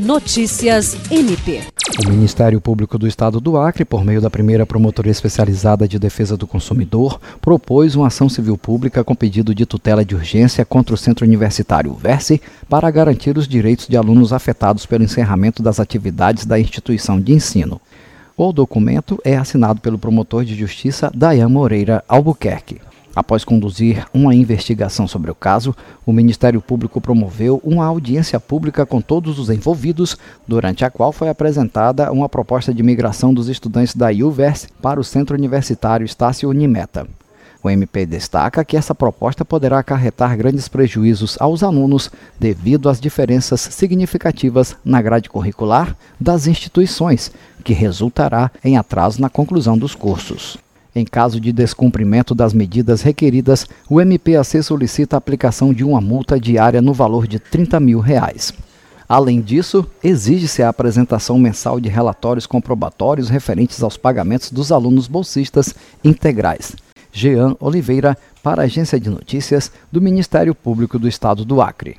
Notícias MP. O Ministério Público do Estado do Acre, por meio da primeira Promotoria Especializada de Defesa do Consumidor, propôs uma ação civil pública com pedido de tutela de urgência contra o Centro Universitário Verse para garantir os direitos de alunos afetados pelo encerramento das atividades da instituição de ensino. O documento é assinado pelo promotor de justiça Dayan Moreira Albuquerque. Após conduzir uma investigação sobre o caso, o Ministério Público promoveu uma audiência pública com todos os envolvidos, durante a qual foi apresentada uma proposta de migração dos estudantes da UVERS para o Centro Universitário Estácio Unimeta. O MP destaca que essa proposta poderá acarretar grandes prejuízos aos alunos devido às diferenças significativas na grade curricular das instituições, que resultará em atraso na conclusão dos cursos. Em caso de descumprimento das medidas requeridas, o MPAC solicita a aplicação de uma multa diária no valor de 30 mil reais. Além disso, exige-se a apresentação mensal de relatórios comprobatórios referentes aos pagamentos dos alunos bolsistas integrais. Jean Oliveira, para a Agência de Notícias do Ministério Público do Estado do Acre.